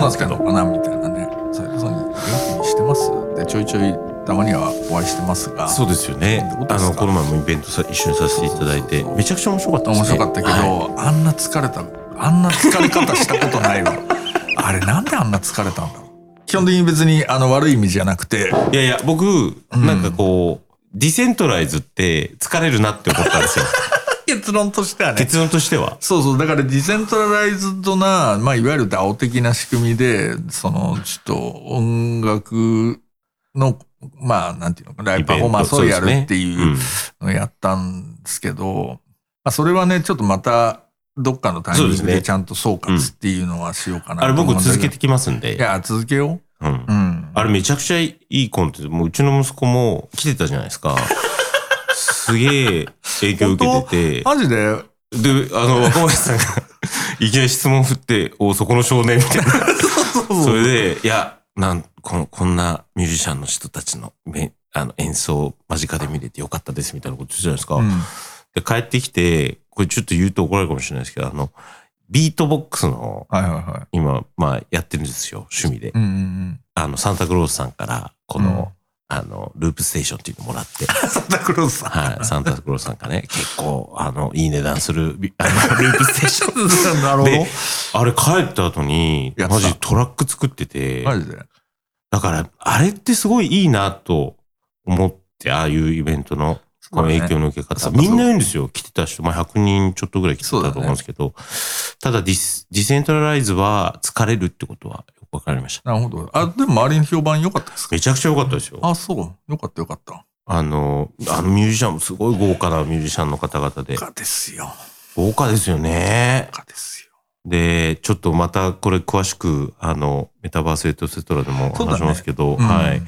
ご無沙汰だとどうなんですけどかなみたいなね。斉藤さん元気にしてます。でちょいちょいたまにはお会いしてますが。そうですよね。あのこの前もイベントさ一緒にさせていただいてめちゃくちゃ面白かったね。面白かったけど、はあんな疲れたあんな疲れ方したことないわ。あれなんであんな疲れたんだろう？基本的に別にあの悪い意味じゃなくて。い、いやいや僕なんかこう、ディセントライズって疲れるなって思ったんですよ結論としてはね結論としてはそうそう。だからディセントラライズドな、まあ、いわゆる DAO 的な仕組みで、その、ちょっと音楽の、まあ、なんていうのかな、ライブパフォーマンスをやるっていうのをやったんですけど、まあ、それはね、ちょっとまた、どっかのタイミングでちゃんと総括っていうのはしようかなあれと思うんだけど僕続けてきますんでいや、続けようんう。うん。あれめちゃくちゃいいコンテンツ。もううちの息子も来てたじゃないですか。すげえ影響受けてて。マジで、で、あの、若林さんがいきなり質問振って、おそこの少年みたいな。それで、いや、なん、この、こんなミュージシャンの人たちのめあの演奏間近で見れてよかったですみたいなこと言ってたじゃないですか。うん。で、帰ってきて、これちょっと言うと怒られるかもしれないですけど、あの、ビートボックスの。今、まあ、やってるんですよ、趣味で。うんうんうん。あの、サンタクロースさんから、この、うんあの、ループステーションっていうのもらって、サンタクロースさん。はい、サンタクロースさんがね、結構、あの、いい値段する、ビあの、ループステーション。なるほどで。あれ帰った後に、マジトラック作ってて、マジで。だから、あれってすごいいいなと思って、ああいうイベントの、この影響の受け方。みんな言うんですよ。来てた人、まあ、100人ちょっとぐらい来てたと思うんですけど、ただディス、 decentralize は疲れるってことはよくわかりました。なるほど。あ、でも周りの評判良かったですか？めちゃくちゃ良かったですよ。あ、そう。よかったよかった。あの、あのミュージシャンもすごい豪華なミュージシャンの方々で豪、華ですよ。豪華ですよね豪。華ですよ。で、ちょっとまたこれ詳しく、あの、メタバースエトセトラでも話しますけど、うんはい。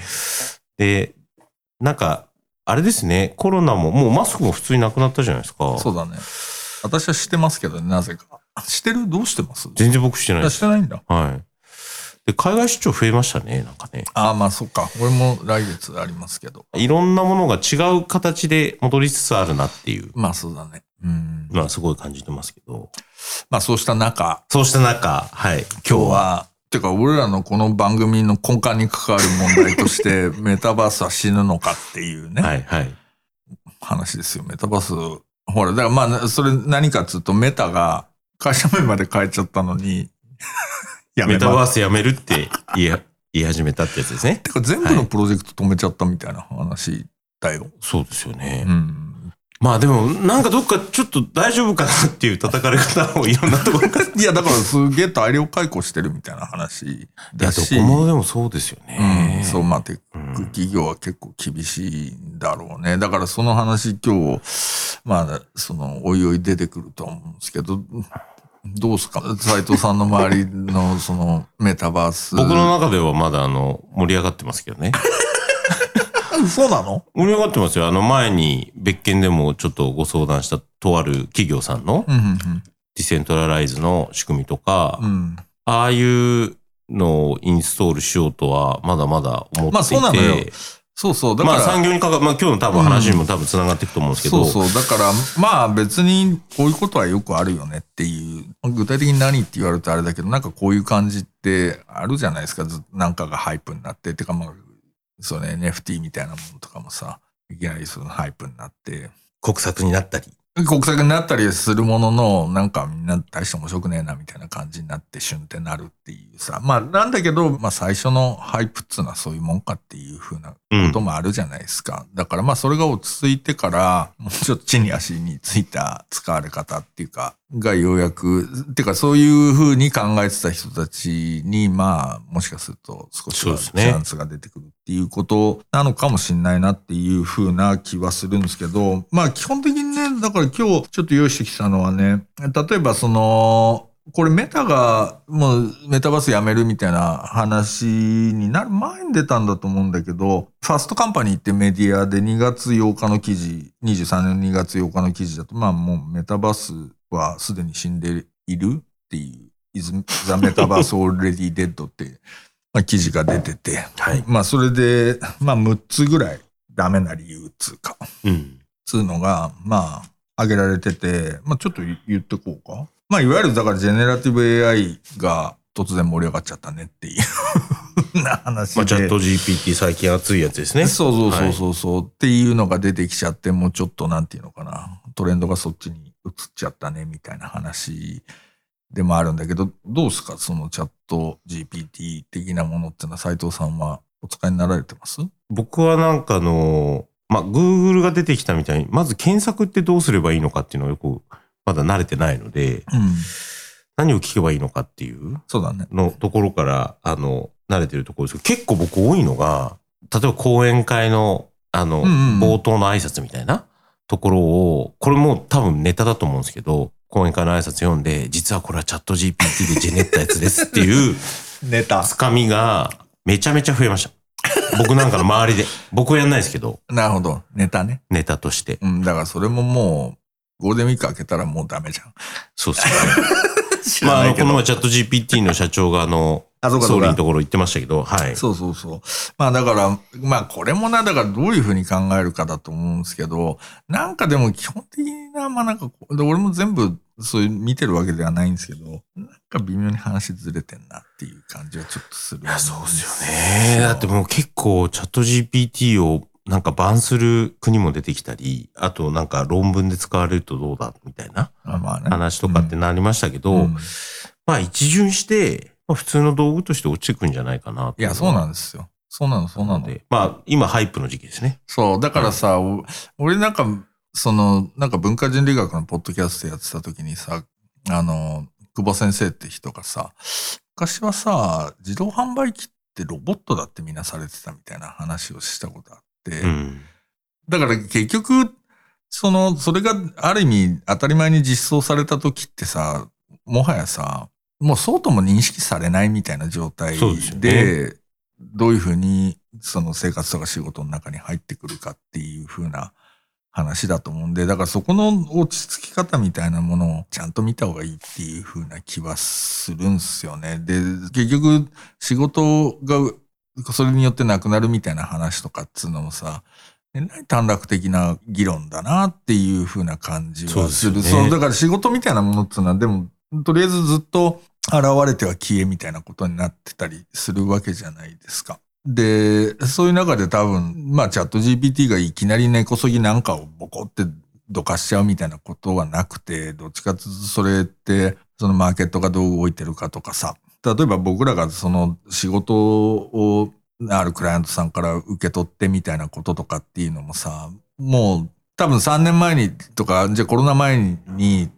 で、なんか、あれですね、コロナも、もうマスクも普通になくなったじゃないですか。そうだね。私はしてますけどね、なぜか。してる？どうしてます？全然僕してないあです。してないんだ。はい。で、海外出張増えましたね、なんかね。ああ、まあそっか。俺も来月ありますけど。いろんなものが違う形で戻りつつあるなっていう、まあそうだね。うん。まあすごい感じてますけど。まあそうした中、そうした中、はい。今日は、てか俺らのこの番組の根幹に関わる問題として、メタバースは死ぬのかっていうね、はい、はい。話ですよ。メタバース。ほら、だからまあ、それ何かっつうと、メタが会社名まで変えちゃったのに、やメタバース。スやめるって言い 言い始めたってやつですね。てか全部のプロジェクト止めちゃったみたいな話だよ。そうですよね。うん。まあでも、なんかどっかちょっと大丈夫かなっていう叩かれ方をいろんなところから。い いや、だからすげえ大量解雇してるみたいな話や、どだし。こもでもそうですようね。ん、そう、まあ、テッうん。ク企業は結構厳しいん。だろうね。だからその話今日、まあ、その、おいおい出てくるとは思うん。ですけど、どうすか斉藤さん。の周りのそのメタバース。僕の中ではまだあの、盛り上がってますけどね。そうなの？盛り上がってますよ。あの前に別件でもちょっとご相談したとある企業さんのうん、ディセントラライズの仕組みとか、うん、うん。ああいうのをインストールしようとはまだまだ思っていて。まあそうなのよそうそう。だかまあら、産業にかかまあ今日の多分話にも多分繋がっていくと思うんですけど。そうそう。だから、まあ別にこういうことはよくあるよねっていう、具体的に何って言われるとあれだけど、なんかこういう感じってあるじゃないですか。ずなんかが hype になって。てかまあ、そうね、NFT みたいなものとかもさ、いきなりその hype になって、国策になったり。国策になったりするものの、なんかみんな大して面白くねえなみたいな感じになってシュンってなるっていうさ。まあなんだけど、まあ最初の hype っつうのはそういうもんかっていうふうなうんこともあるじゃないですか。だからまあそれが落ち着いてから、もうちょっと地に足についた使われ方っていうか、がようやく、っていうかそういうふうに考えてた人たちに、まあもしかすると少しはチャンスが出てくるっていうことなのかもしれないなっていうふうな気はするんですけど、まあ基本的にね、だから今日ちょっと用意してきたのはね、例えばその、これメタがもうメタバースやめるみたいな話になる前に出たんだと思うんだけど、ファストカンパニーってメディアで2月8日の記事、23年2月8日の記事だと、まあもうメタバースはすでに死んでいるっていう、is the metaverse already dead ってまあ、記事が出てて、はい。まあ、それで、まあ、6つぐらいダメな理由っつうか、うん。つうのが、まあ、挙げられてて、まあ、ちょっと言ってこうか。まあ、いわゆる、だから、ジェネラティブ AI が突然盛り上がっちゃったねっていうな話で。まあ、チャット GPT 最近熱いやつですね。そうそうそうそうそう、っていうのが出てきちゃって、もうちょっとなんていうのかな、トレンドがそっちに移っちゃったね、みたいな話でもあるんだけど、どうですか？そのチャット GPT 的なものっていうのは斉藤さんはお使いになられてます？僕はなんかあの、まあ、Google が出てきたみたいに、まず検索ってどうすればいいのかっていうのをよく、まだ慣れてないので、うん。何を聞けばいいのかっていうそうだね。のところから、あの、慣れてるところですけど、結構僕多いのが、例えば講演会の、あの、うんうん冒頭の挨拶みたいなところを、これもう多分ネタだと思うんですけど、講演会の挨拶読んで、実はこれはチャット GPT でジェネったやつですっていう ネタ。つかみがめちゃめちゃ増えました。僕なんかの周りで。僕はやんないですけど、なるほど。ネタね。ネタとして。うん。だからそれももう、ゴールデンウィーク開けたらもうダメじゃん。そうですね。知まあ、あの。この前チャット GPT の社長があの、あ、そ総理のところ行ってましたけど、はい。そうそうそう。まあだから、まあこれもな、だからどういうふうに考えるかだと思うんですけど、なんかでも基本的にな、まあなんかで俺も全部そういう見てるわけではないんですけど、なんか微妙に話ずれてんなっていう感じはちょっとするんいや、そうですよね。だってもう結構チャット GPT をなんかバンする国も出てきたり、あとなんか論文で使われるとどうだみたいなあまあね。話とかってなりましたけど、うんまあ一巡して、まあ普通の道具として落ちてくんじゃないかな。いや、そうなんでですよ。そうなの、そうなの。で。まあ今ハイプの時期ですね。そう、だからさ、お俺なんか、その、なんか文化人類学のポッドキャストやってた時にさ、あの、久保先生って人がさ、昔はさ、自動販売機ってロボットだってみんなされてたみたいな話をしたことあって、うん。だから結局、その、それがある意味当たり前に実装された時ってさ、もはやさ、もうそうとも認識されないみたいな状態で、ねどういうふうにその生活とか仕事の中に入ってくるかっていうふうな話だと思うんで、だからそこの落ち着き方みたいなものをちゃんと見た方がいいっていうふうな気はするんすよね。で、結局仕事がそれによってなくなるみたいな話とかっつうのもさ、えらい短絡的な議論だなっていうふうな感じはする。そうねだから仕事みたいなものっていうのは、でも、とりあえずずっと現れては消えみたいなことになってたりするわけじゃないですか。で、そういう中で多分、まあチャット GPT がいきなり根こそぎなんかをボコってどかしちゃうみたいなことはなくて、どっちかというとそれって、そのマーケットがどう動いてるかとかさ、例えば僕らがその仕事をあるクライアントさんから受け取ってみたいなこととかっていうのもさ、もう多分3年前にとか、じゃあコロナ前に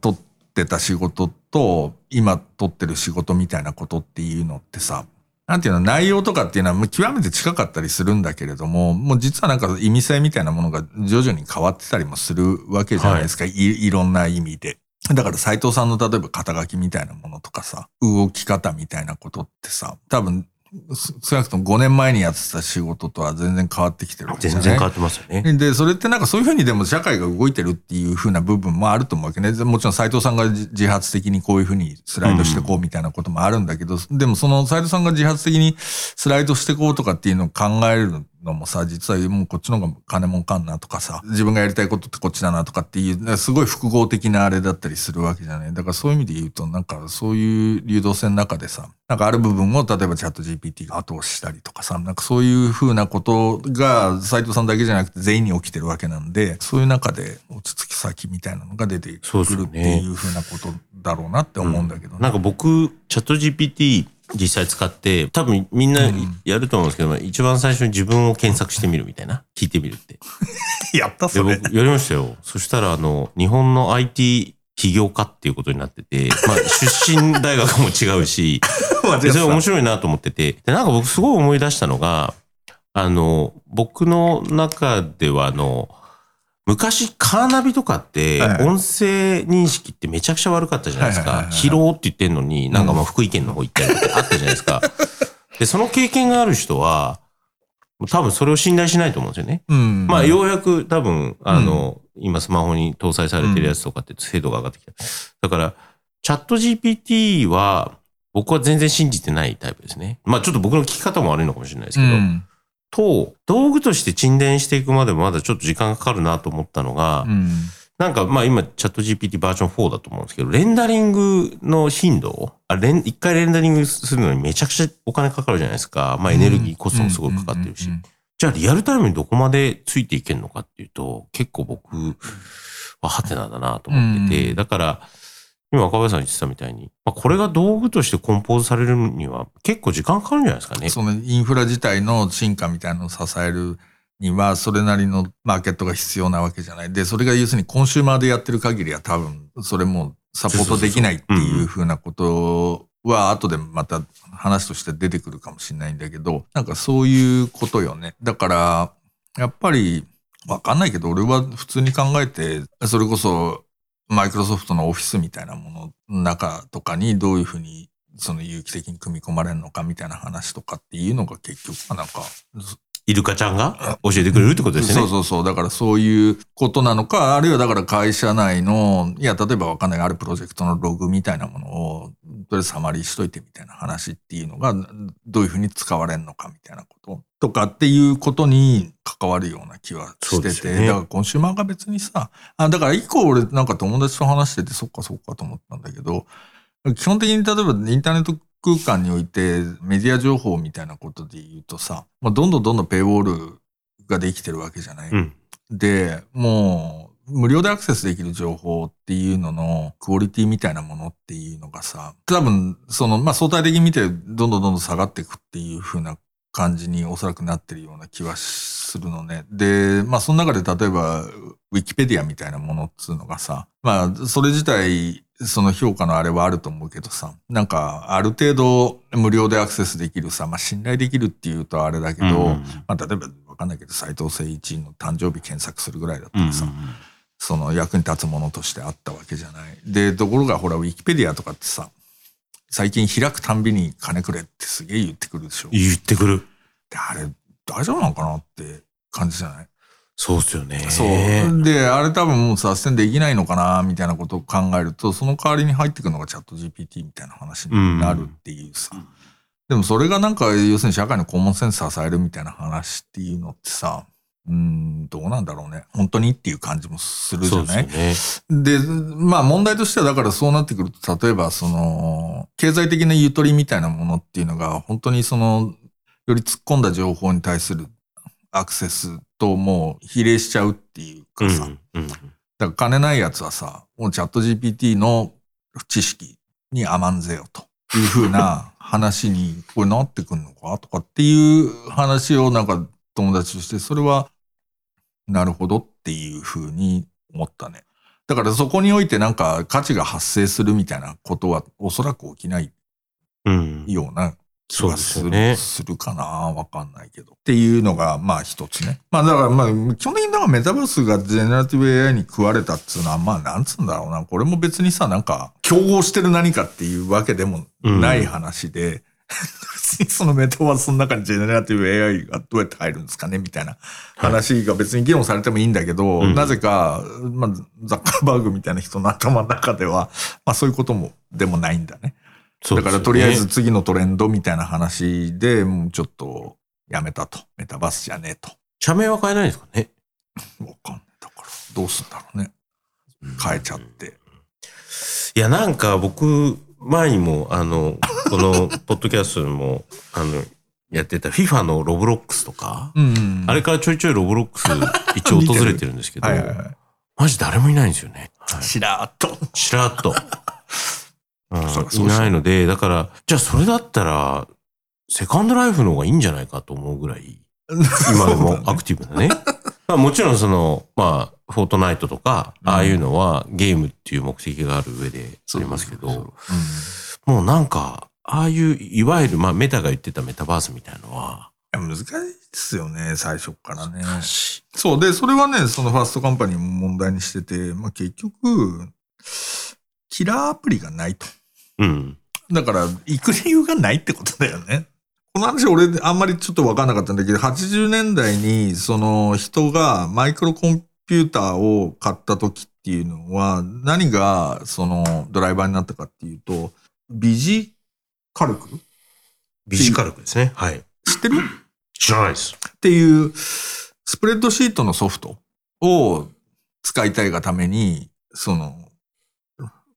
取ってた仕事と今取ってる仕事みたいなことっていうのってさ、なんていうの、内容とかっていうのは極めて近かったりするんだけれども、もう実はなんか意味性みたいなものが徐々に変わってたりもするわけじゃないですか。い、いろんな意味で。だから斉藤さんの例えば肩書きみたいなものとかさ、動き方みたいなことってさ、多分、す少なくとも5年前にやってた仕事とは全然変わってきてるわけじゃない？全然変わってますよね。で、それってなんかそういうふうにでも社会が動いてるっていうふうな部分もあると思うわけね。もちろん斉藤さんが自自発的にこういうふうにスライドしてこうみたいなこともあるんだけど、でもその斉藤さんが自発的にスライドしてこうとかっていうのを考えるのもさ、実はもうこっちの方が金儲かんなとかさ、自分がやりたいことってこっちだなとかっていう、すごい複合的なあれだったりするわけじゃない。だからそういう意味で言うと、なんかそういう流動性の中でさ、なんかある部分を例えばチャット GPT が後押ししたりとかさ、なんかそういうふうなことが斉藤さんだけじゃなくて全員に起きてるわけなんで、そういう中で落ち着き先みたいなのが出てくるっていうふうなことだろうなって思うんだけどね。なんか僕、チャット GPT 実際使って、多分みんなうんやると思うんですけど、一番最初に自分を検索してみるみたいな。聞いてみるって。やったで、それ。僕、やりましたよ。そしたら、あの、日本の IT 起業家っていうことになってて、まあ、出身大学も違うし、でそれ面白いなと思ってて、で、なんか僕すごい思い出したのが、あの、僕の中では、あの、昔カーナビとかって音声認識ってめちゃくちゃ悪かったじゃないですか。疲労って言ってんのに、なんかまあ福井県の方行ったりとかあったじゃないですか。で、その経験がある人は、多分それを信頼しないと思うんですよね。うん。まあ、ようやく多分、あの、今スマホに搭載されてるやつとかって精度が上がってきた。だから、チャット GPT は、僕は全然信じてないタイプですね。まあちょっと僕の聞き方も悪いのかもしれないですけど、うん。と、道具として沈殿していくまでもまだちょっと時間かかるなと思ったのが、うん。なんかまあ今チャット GPT バージョン4だと思うんですけど、レンダリングの頻度あレン、一回レンダリングするのにめちゃくちゃお金かかるじゃないですか。まあエネルギーコストもすごいかかってるしじゃあリアルタイムにどこまでついていけるのかっていうと、結構僕はハテナだなと思ってて、うんだから、今若林さん言ってたみたいに、まあ、これが道具としてコンポーズされるには結構時間かかるんじゃないですかね。そのインフラ自体の進化みたいなのを支えるには、それなりのマーケットが必要なわけじゃない。で、それが要するにコンシューマーでやってる限りは多分、それもサポートできないっていうふうなことは、後でまた話として出てくるかもしれないんだけど、なんかそういうことよね。だから、やっぱり、わかんないけど、俺は普通に考えて、それこそ、マイクロソフトのオフィスみたいなものの中とかにどういうふうにその有機的に組み込まれるのかみたいな話とかっていうのが結局はなんか、イルカちゃんが教えてくれるってことですよね。そうそうそう。だからそういうことなのか、あるいはだから会社内の、いや、例えばわかんない、あるプロジェクトのログみたいなものを、とりあえずサマリーしといてみたいな話っていうのが、どういうふうに使われるのかみたいなこととかっていうことに関わるような気はしてて、ねだからコンシューマーが別にさ、あだから一個俺なんか友達と話してて、そっかそっかと思ったんだけど、基本的に例えばインターネット空間においてメディア情報みたいなことで言うとさ、まあ、どんどんどんどんペイウォールができてるわけじゃない？うん。で、もう、無料でアクセスできる情報っていうののクオリティみたいなものっていうのがさ、多分、その、まあ、相対的に見てどんどんどんどん下がっていくっていう風な感じにおそらくなってるような気はするのね。で、まあ、その中で例えば、ウィキペディアみたいなものっつうのがさ、まあ、それ自体、その評価のあれはあると思うけどさ、なんか、ある程度無料でアクセスできるさ、まあ、信頼できるっていうとあれだけど、うんまあ、例えばわかんないけど、斎藤誠一の誕生日検索するぐらいだったうんらさ、その役に立つものとしてあったわけじゃない。で、ところがほら、ウィキペディアとかってさ、最近開くたんびに金くれってすげえ言ってくるでしょ。で、言ってくる。あれ、大丈夫なのかなって感じじゃない？そうっすよね。そう。で、あれ多分もうサステンできないのかな、みたいなことを考えると、その代わりに入ってくるのがチャット GPT みたいな話になるっていうさ。うんでもそれがなんか、要するに社会のコモンセンス支えるみたいな話っていうのってさ、うーん、どうなんだろうね。本当にっていう感じもするじそうゃないでね。で、まあ問題としてはだからそうなってくると、例えばその、経済的なゆとりみたいなものっていうのが、本当にその、より突っ込んだ情報に対するアクセスともう比例しちゃうっていううかさ、ん。うん。だから金ないやつはさ、もうチャット GPT の知識に甘んぜよというふうな 話にこれなってくんのかとかっていう話をなんか友達として、それはなるほどっていうふうに思ったね。だからそこにおいてなんか価値が発生するみたいなことはおそらく起きないうん。ような気そうはるですすよねするかなわかんないけど。っていうのが、まあ一つね。まあだからまあ、基本的にだからメタバースがジェネラティブ AI に食われたっつうのは、まあなんつうんだろうな。これも別にさ、なんか、競合してる何かっていうわけでもない話で、別にそのメタバースの中にジェネラティブ AI がどうやって入るんですかねみたいな話が別に議論されてもいいんだけど、うんなぜか、まあ、ザッカーバーグみたいな人の頭の中では、まあそういうことも、でもないんだね。だからとりあえず次のトレンドみたいな話でもうちょっとやめたと。メタバースじゃねえと。社名は変えないんですかね？わかんない。だからどうすんだろうね。変えちゃって。いや、なんか僕、前にも、あの、この、ポッドキャストでも、あの、やってた FIFA のロブロックスとか、うんあれからちょいちょいロブロックス 一応訪れてるんですけど、はいはいはい。マジ誰もいないんですよね。はいしらーっと。しらっと。うんいないので、だから、じゃあそれだったら、セカンドライフの方がいいんじゃないかと思うぐらい、今でもアクティブだね。まあもちろんその、まあ、フォートナイトとか、うんああいうのはゲームっていう目的がある上でありますけど、そうもうなんか、ああいう、いわゆる、まあメタが言ってたメタバースみたいのは、難しいですよね、最初からね。そう。で、それはね、そのファーストカンパニーも問題にしてて、まあ結局、キラーアプリがないと。うん。だから、行く理由がないってことだよね。この話俺あんまりちょっと分かんなかったんだけど、80年代にその人がマイクロコンピューターを買った時っていうのは、何がそのドライバーになったかっていうと、ビジカルク？ビジカルクですね。はい。知ってる？知らないです。っていうスプレッドシートのソフトを使いたいがために、その、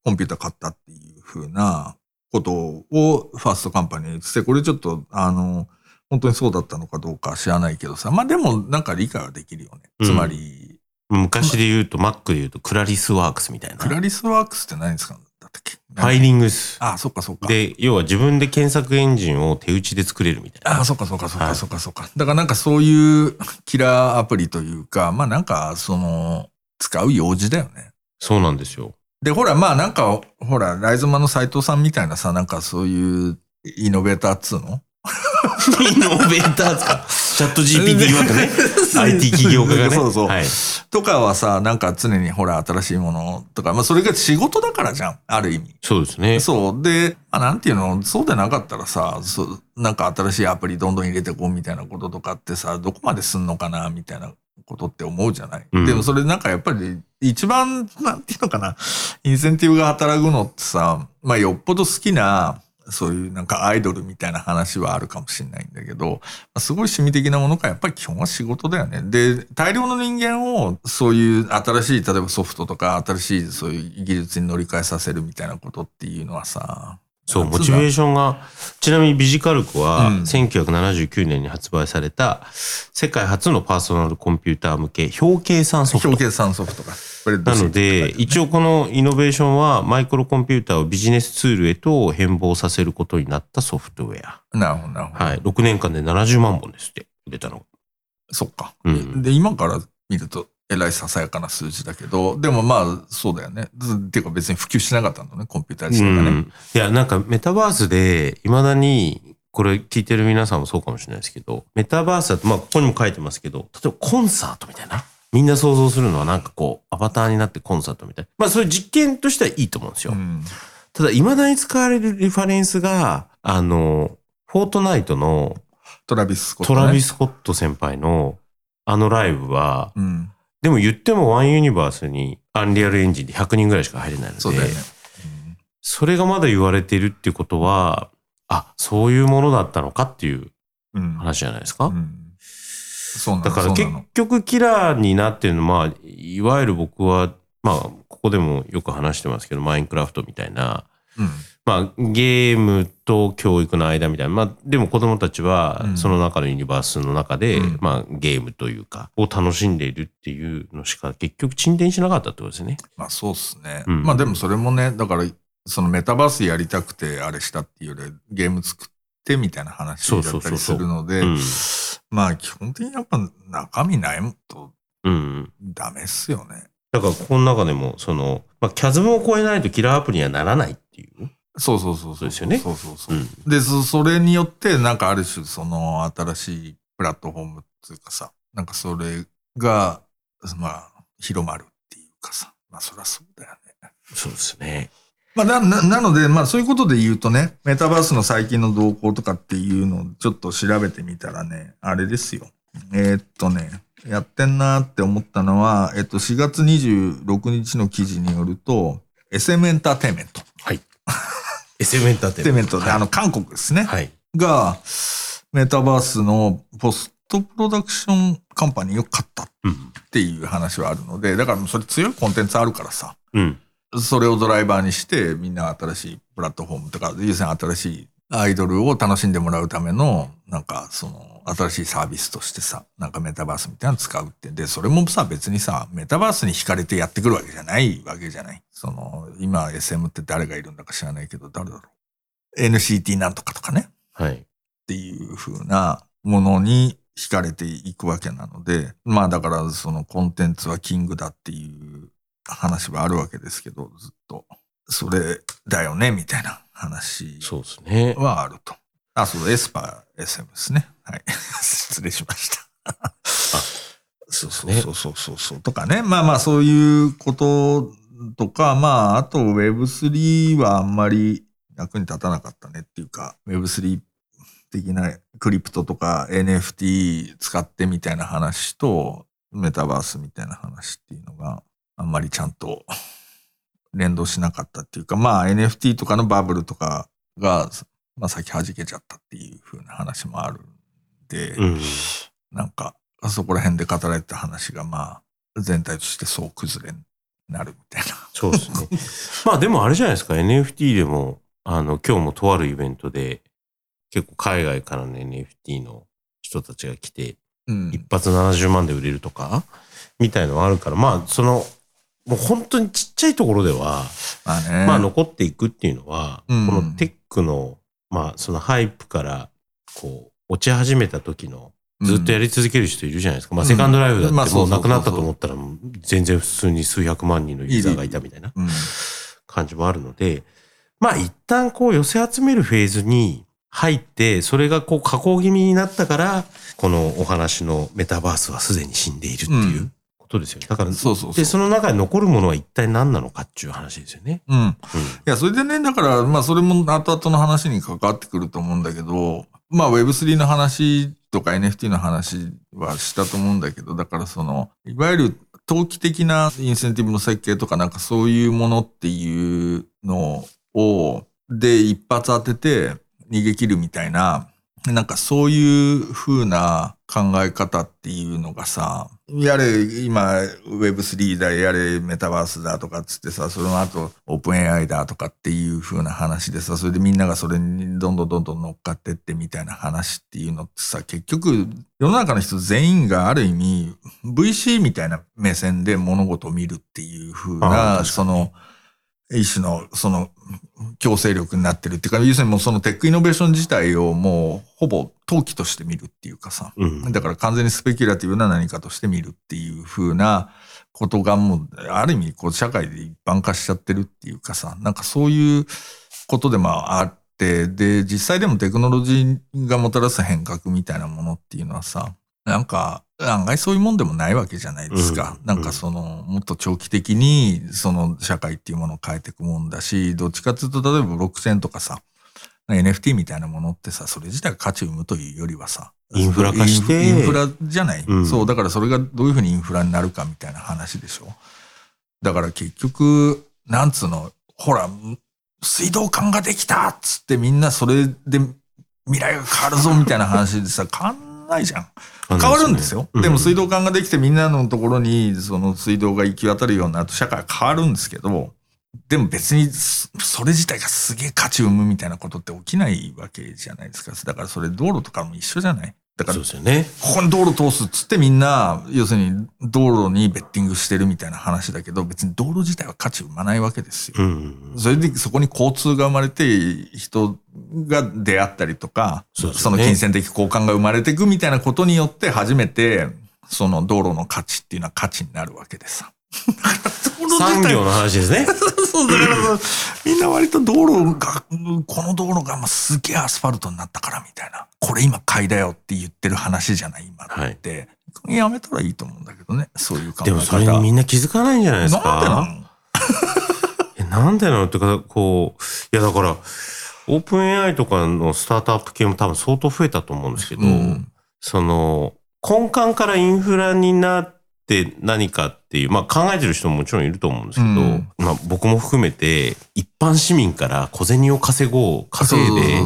コンピューター買ったっていう風なことをファーストカンパニーにてて、これちょっと、あの、本当にそうだったのかどうか知らないけどさ、まあでもなんか理解はできるよね。つまり、昔で言うと、Mac で言うと、クラリスワークスみたいな。クラリスワークスって何ですかだったっけ？ファイリングです。ああ、そっかそっか。で、要は自分で検索エンジンを手打ちで作れるみたいな。ああ、そっかそっかそっはいかそっかそっか。だからなんかそういうキラーアプリというか、まあなんかその、使う用事だよね。そうなんですよ。で、ほら、まあなんか、ほら、ライズマの斎藤さんみたいなさ、なんかそういうイノベーターっつうの？イノベーターですか。チャット GPT わとね。IT 起業家がね。そうそうはい。とかはさ、なんか常にほら、新しいものとか、まあそれが仕事だからじゃん、ある意味。そうですね。そう。で、まあ、なんていうの、そうでなかったらさ、そうなんか新しいアプリどんどん入れてこうみたいなこととかってさ、どこまですんのかな、みたいなことって思うじゃない。うんでもそれなんかやっぱり一番、なんていうのかな、インセンティブが働くのってさ、まあよっぽど好きな、そういうなんかアイドルみたいな話はあるかもしれないんだけど、まあすごい趣味的なものかやっぱり基本は仕事だよね。で、大量の人間をそういう新しい、例えばソフトとか新しいそういう技術に乗り換えさせるみたいなことっていうのはさ、そう、モチベーションが、ちなみにビジカルクは、うん1979年に発売された、世界初のパーソナルコンピューター向け表計算ソフト。表計算ソフトが。スプレッドなので、一応このイノベーションは、マイクロコンピューターをビジネスツールへと変貌させることになったソフトウェア。なるほど、なるほど。はい。6年間で70万本ですって、売れたの。そっか、うんで、今から見ると、えらいささやかな数字だけど、でもまあ、そうだよね。ずっていうか別に普及しなかったんだね、コンピューター自体がね。うんいや、なんかメタバースで、未だに、これ聞いてる皆さんもそうかもしれないですけど、メタバースだと、まあ、ここにも書いてますけど、例えばコンサートみたいな？みんな想像するのはなんかこう、アバターになってコンサートみたいな。まあ、そういう実験としてはいいと思うんですよ。うんただ、未だに使われるリファレンスが、あの、フォートナイトのトラビス・スコット、ね。トラビス・スコット先輩のあのライブは、うん。でも言ってもワンユニバースにアンリアルエンジンで100人ぐらいしか入れないので、そうだよね。それがまだ言われているっていうことは、あ、そういうものだったのかっていううん。うん話じゃないですか？うんそうなのだから結局キラーになってるのは、まあ、いわゆる僕は、まあ、ここでもよく話してますけど、マインクラフトみたいな、うん。まあ、ゲームと教育の間みたいな。まあ、でも子供たちはう、んその中のユニバースの中で、うんまあ、ゲームというか、を楽しんでいるっていうのしか結局沈殿しなかったってことですね。まあそうっすね。うんまあでもそれもね、だから、そのメタバースやりたくてあれしたっていうより、ゲーム作ってみたいな話だったりするのでうん、まあ基本的にやっぱ中身ないとうん。ダメっすよね。だから、ここの中でも、その、まあ、キャズムを超えないとキラーアプリにはならないっていう。そうそうそうそうですよねそうそうそうう。ん。で、そそれによって、なんかある種、その新しいプラットフォームっていうかさ、なんかそれが、まあ、広まるっていうかさ、まあそりゃそうだよね。そうですね。まあ、な、ななので、まあそういうことで言うとね、メタバースの最近の動向とかっていうのをちょっと調べてみたらね、あれですよ。えーっとね、やってんなーって思ったのは、えっと、4月26日の記事によると、SM エンターテインメント。はい。SM エンターテインメントあの、韓国ですね。はい。が、メタバースのポストプロダクションカンパニーを買ったっうん。ていう話はあるので、だからそれ強いコンテンツあるからさ、うん。それをドライバーにして、みんな新しいプラットフォームとか、要するに新しいアイドルを楽しんでもらうための、なんかその、新しいサービスとしてさ、なんかメタバースみたいなの使うって。で、それもさ、別にさ、メタバースに惹かれてやってくるわけじゃないわけじゃない。その、今 SM って誰がいるんだか知らないけど、誰だろう。NCT なんとかとかね。はい。っていう風なものに惹かれていくわけなので、まあだからそのコンテンツはキングだっていう話はあるわけですけど、ずっと。それだよね、みたいな話そうですね。はあると。あ、そう、エスパー SM ですね。はい。失礼しました。そうそうそうそうそうそう。とかね。まあまあそういうこととか、まああと Web3 はあんまり役に立たなかったねっていうか、Web3 的なクリプトとか NFT 使ってみたいな話と、メタバースみたいな話っていうのがあんまりちゃんと連動しなかったっていうか、まあ NFT とかのバブルとかがまあ先弾けちゃったっていう風な話もあるんで、うん。なんか、そこら辺で語られた話が、まあ、全体としてそう崩れになるみたいな。そうですね。まあでもあれじゃないですか、NFT でも、あの、今日もとあるイベントで、結構海外からの NFT の人たちが来て、うん一発70万で売れるとか、みたいのはあるから、まあ、その、もう本当にちっちゃいところでは、まあね。まあ残っていくっていうのは、うんこのテックの、まあそのハイプから、こう、落ち始めた時の、ずっとやり続ける人いるじゃないですか。まあうんセカンドライフだまあってもうなくなったと思ったら、全然普通に数百万人のユーザーがいたみたいなうん。感じもあるので、まあ一旦こう寄せ集めるフェーズに入って、それがこう加工気味になったから、このお話のメタバースはすでに死んでいるっていうことですよね。だから、そうそうそうで、その中に残るものは一体何なのかっていう話ですよね。うん。うん。いや、それでね、だから、まあ、それも後々の話に関わってくると思うんだけど、まあ、Web3 の話とか NFT の話はしたと思うんだけど、だからその、いわゆる投機的なインセンティブの設計とかなんかそういうものっていうのを、で、一発当てて逃げ切るみたいな、なんかそういう風な考え方っていうのがさ、やれ、今 Web3 だ、やれメタバースだとかっつってさ、その後オープン AI だとかっていう風な話でさ、それでみんながそれにどんどんどんどん乗っかってってみたいな話っていうのってさ、結局世の中の人全員がある意味 VC みたいな目線で物事を見るっていう風な、に。その、一種の、その、強制力になってるっていうか、要するにもうそのテックイノベーション自体をもうほぼ投機として見るっていうかさ、うん。だから完全にスペキュラティブな何かとして見るっていう風なことがもう、ある意味こう社会で一般化しちゃってるっていうかさ、なんかそういうことでもあって、で、実際でもテクノロジーがもたらす変革みたいなものっていうのはさ、なんか案外そういうもんでもないわけじゃないですか。うんなんかその、もっと長期的にその社会っていうものを変えていくもんだし、どっちかっていうと例えばブロックチェーンとかさ、NFT みたいなものってさ、それ自体が価値を生むというよりはさ、インフラ化してインフラじゃない、うんそう、だからそれがどういうふうにインフラになるかみたいな話でしょ。だから結局、なんつうの、ほら、水道管ができたっつってみんなそれで未来が変わるぞみたいな話でさ、ないじゃん。変わるんですよ。でも水道管ができてみんなのところにその水道が行き渡るようになると社会は変わるんですけど、でも別にそそれ自体がすげえ価値を生むみたいなことって起きないわけじゃないですか。だからそれ道路とかも一緒じゃない？だからね。ここに道路通すっつってみんな、要するに道路にベッティングしてるみたいな話だけど、別に道路自体は価値を生まないわけですよ。うん。それでそこに交通が生まれて、人が出会ったりとか、そねその金銭的交換が生まれていくみたいなことによって初めて、その道路の価値っていうのは価値になるわけでさ。産業の話ですね。そうだからさ、みんな割と道路が、この道路がまあすげえアスファルトになったからみたいな。これ今買いだよって言ってる話じゃない今って。やめたらいいと思うんだけどね。そういう考え方。でもそれにみんな気づかないんじゃないですか？なんでなの えなんでなのってか、こう、いやだから、オープン AI とかのスタートアップ系も多分相当増えたと思うんですけど、うん。その、根幹からインフラになって何かっていう、まあ考えてる人ももちろんいると思うんですけど、うんまあ僕も含めて、一般市民から小銭を稼ごう、稼いで、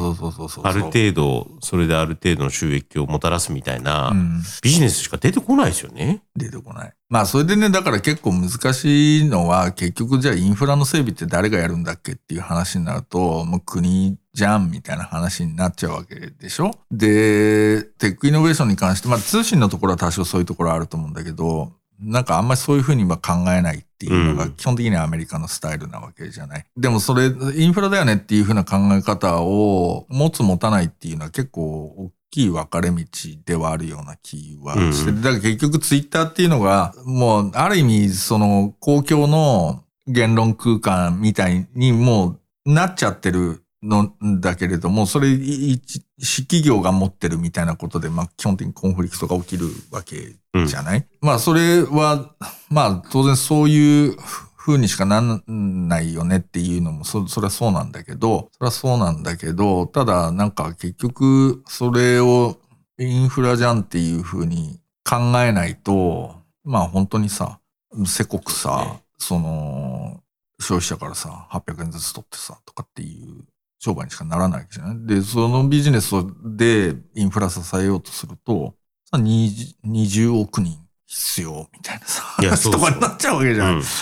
ある程度、それである程度の収益をもたらすみたいなうんビジネスしか出てこないですよね。出てこない。まあそれでね、だから結構難しいのは、結局じゃあインフラの整備って誰がやるんだっけっていう話になると、もう国じゃんみたいな話になっちゃうわけでしょで、テックイノベーションに関して、まあ通信のところは多少そういうところあると思うんだけど、なんかあんまりそういうふうには考えないっていうのがうん基本的にはアメリカのスタイルなわけじゃない。でもそれ、インフラだよねっていうふうな考え方を持つ持たないっていうのは結構大きい分かれ道ではあるような気はして、うんだから結局ツイッターっていうのが、もうある意味その公共の言論空間みたいにもうなっちゃってるのだけれども、それ一、私企業が持ってるみたいなことで、まあ基本的にコンフリクトが起きるわけうんじゃない、まあそれは、まあ当然そういう風にしかなんないよねっていうのもそ、それはそうなんだけど、それはそうなんだけど、ただなんか結局それをインフラじゃんっていう風に考えないと、まあ本当にさ、せこくさ、その、消費者からさ、800円ずつ取ってさ、とかっていう商売にしかならないわけじゃない？で、そのビジネスでインフラ支えようとすると、さ20 20億人必要みたいなさ、いやそうそうとかになっちゃうわけじゃない。うん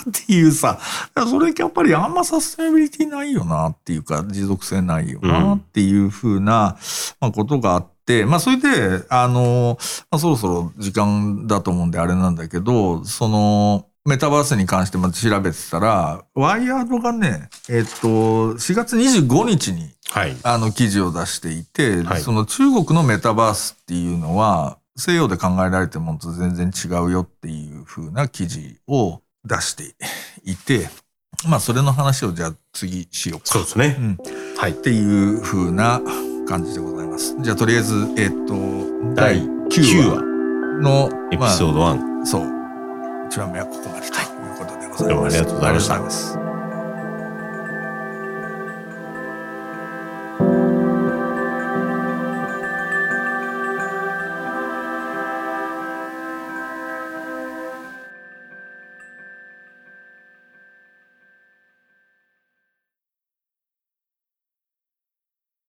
っていうさ、それやっぱりあんまサステナビリティないよなっていうか、持続性ないよなっていうふうな、まあ、ことがあって、まあそれで、あの、まあ、そろそろ時間だと思うんであれなんだけど、その、メタバースに関してまず調べてたら、ワイヤードがね、えっと、4月25日にはい。あの記事を出していて、はいその中国のメタバースっていうのは西洋で考えられてるものと全然違うよっていう風な記事を出していて、まあそれの話をじゃあ次しようか。そうですねう。ん、っはい。ていう風な感じでございます。じゃあとりあえず、えっ、と、第第9 9話話、の、エピソード1。まあそう、1話目はここまでということでございます。どうもありがとうございました